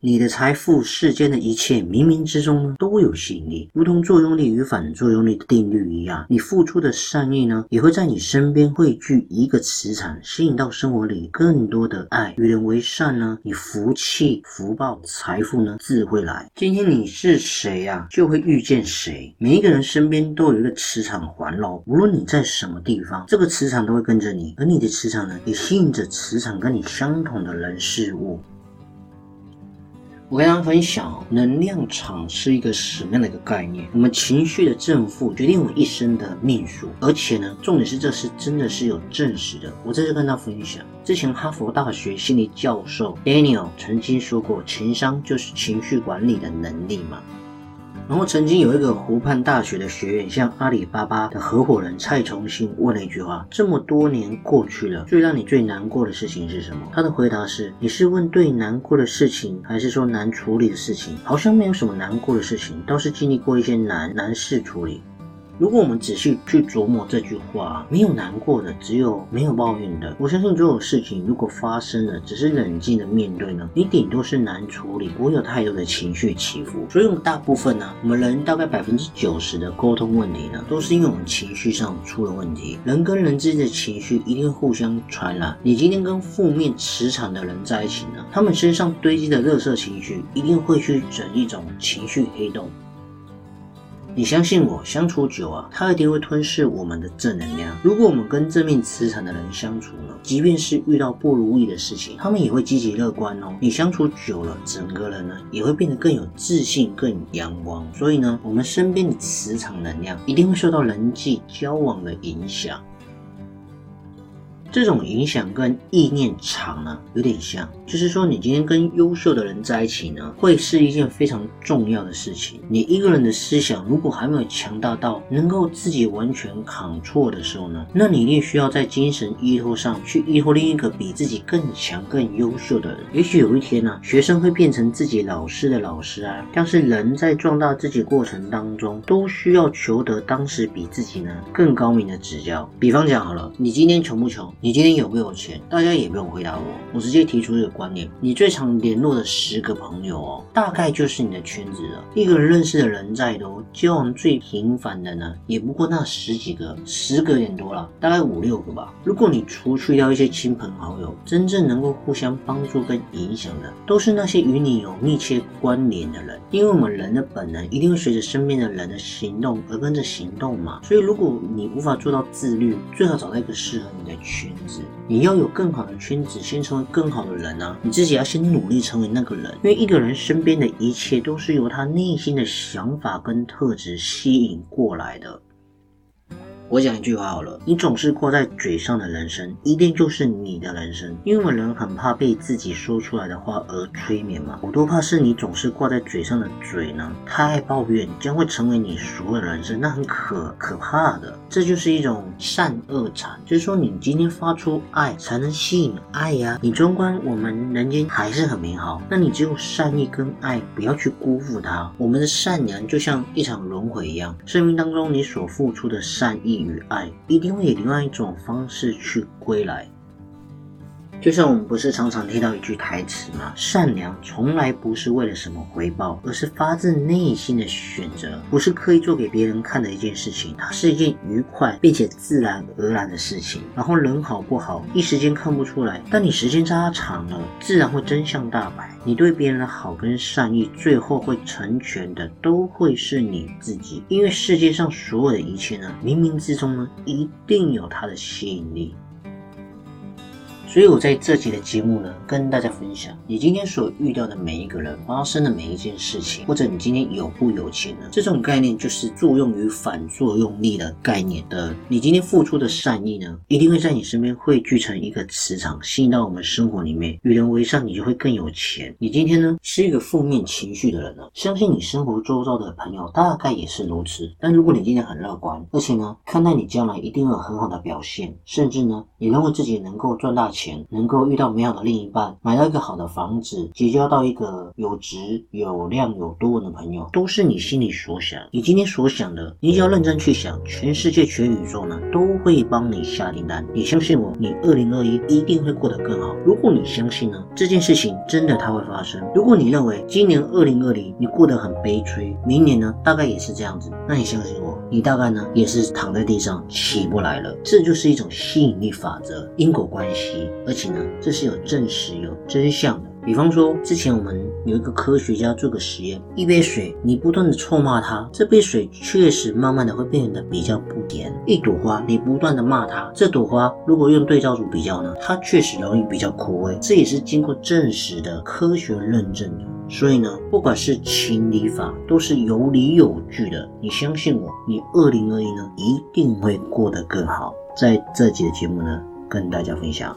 你的财富，世间的一切，冥冥之中呢，都有吸引力，如同作用力与反作用力的定律一样。你付出的善意呢，也会在你身边汇聚一个磁场，吸引到生活里更多的爱。与人为善呢，你福气、福报、财富呢，自会来。今天你是谁呀，就会遇见谁。每一个人身边都有一个磁场环绕，无论你在什么地方，这个磁场都会跟着你，而你的磁场呢，也吸引着磁场跟你相同的人事物。我跟大家分享，能量场是一个什么样的一个概念？我们情绪的正负决定我一生的命数，而且呢，重点是这是真的是有证实的。我在这跟大家分享，之前哈佛大学心理教授 Daniel 曾经说过，情商就是情绪管理的能力嘛。然后曾经有一个湖畔大学的学员向阿里巴巴的合伙人蔡崇信问了一句话：这么多年过去了，最让你最难过的事情是什么？他的回答是：你是问对难过的事情，还是说难处理的事情？好像没有什么难过的事情，倒是经历过一些难难事处理。如果我们仔细去琢磨这句话，没有难过的，只有没有抱怨的。我相信所有事情如果发生了，只是冷静的面对呢，你顶多是难处理，不会有太多的情绪起伏。所以，我们大部分呢，我们人大概百分之九十的沟通问题呢，都是因为我们情绪上出了问题。人跟人之间的情绪一定会互相传染。你今天跟负面磁场的人在一起呢，他们身上堆积的热色情绪，一定会去整一种情绪黑洞。你相信我，相处久啊，他一定会吞噬我们的正能量。如果我们跟正面磁场的人相处呢，即便是遇到不如意的事情，他们也会积极乐观哦。你相处久了，整个人呢也会变得更有自信、更阳光。所以呢，我们身边的磁场能量一定会受到人际交往的影响。这种影响跟意念场呢有点像，就是说你今天跟优秀的人在一起呢，会是一件非常重要的事情。你一个人的思想如果还没有强大到能够自己完全扛错的时候呢，那你一定需要在精神依托上去依托另一个比自己更强、更优秀的人。也许有一天呢，学生会变成自己老师的老师啊。但是人在壮大自己过程当中，都需要求得当时比自己呢更高明的指教。比方讲好了，你今天穷不穷？你今天有没有钱？大家也不用回答我，我直接提出一个观念：你最常联络的十个朋友哦，大概就是你的圈子了。一个人认识的人再多，交往最频繁的呢，也不过那十几个，十个有点多了，大概五六个吧。如果你除去掉一些亲朋好友，真正能够互相帮助跟影响的，都是那些与你有密切关联的人。因为我们人的本能一定会随着身边的人的行动而跟着行动嘛。所以如果你无法做到自律，最好找到一个适合你的圈。圈子，你要有更好的圈子，先成为更好的人啊！你自己要先努力成为那个人，因为一个人身边的一切都是由他内心的想法跟特质吸引过来的。我讲一句话好了，你总是挂在嘴上的人生，一定就是你的人生。因为人很怕被自己说出来的话而催眠嘛。我都怕是你总是挂在嘴上的嘴呢，太抱怨，将会成为你所有的人生，那很可可怕的。这就是一种善恶禅，就是说你今天发出爱，才能吸引爱呀。你纵观我们人间还是很美好，那你只有善意跟爱，不要去辜负它。我们的善良就像一场轮回一样，生命当中你所付出的善意。与爱一定会以另外一种方式去归来。就像我们不是常常听到一句台词吗？善良从来不是为了什么回报，而是发自内心的选择，不是刻意做给别人看的一件事情。它是一件愉快并且自然而然的事情。然后人好不好，一时间看不出来，但你时间拉长了，自然会真相大白。你对别人的好跟善意，最后会成全的都会是你自己。因为世界上所有的一切呢，冥冥之中呢，一定有它的吸引力。所以我在这集的节目呢，跟大家分享，你今天所遇到的每一个人发生的每一件事情，或者你今天有不有钱呢？这种概念就是作用于反作用力的概念的。你今天付出的善意呢，一定会在你身边汇聚成一个磁场，吸引到我们生活里面。与人为善，你就会更有钱。你今天呢是一个负面情绪的人呢，相信你生活周遭的朋友大概也是如此。但如果你今天很乐观，而且呢看待你将来一定会有很好的表现，甚至呢你认为自己能够赚大钱，能够遇到美好的另一半，买到一个好的房子，结交到一个有质、有量、有多文的朋友，都是你心里所想。你今天所想的，你只要认真去想，全世界、全宇宙呢，都会帮你下订单。你相信我，你二零二一一定会过得更好。如果你相信呢，这件事情真的它会发生。如果你认为今年二零二零你过得很悲催，明年呢大概也是这样子，那你相信我，你大概呢也是躺在地上起不来了。这就是一种吸引力法则、因果关系，而且呢，这是有证实、有真相的。比方说，之前我们有一个科学家做个实验，一杯水，你不断的臭骂它，这杯水确实慢慢的会变得比较不甜；一朵花，你不断的骂它，这朵花如果用对照组比较呢，它确实容易比较枯萎。这也是经过证实的科学认证的。所以呢，不管是情理法，都是有理有据的。你相信我，你二零二一呢一定会过得更好。在这集的节目呢，跟大家分享。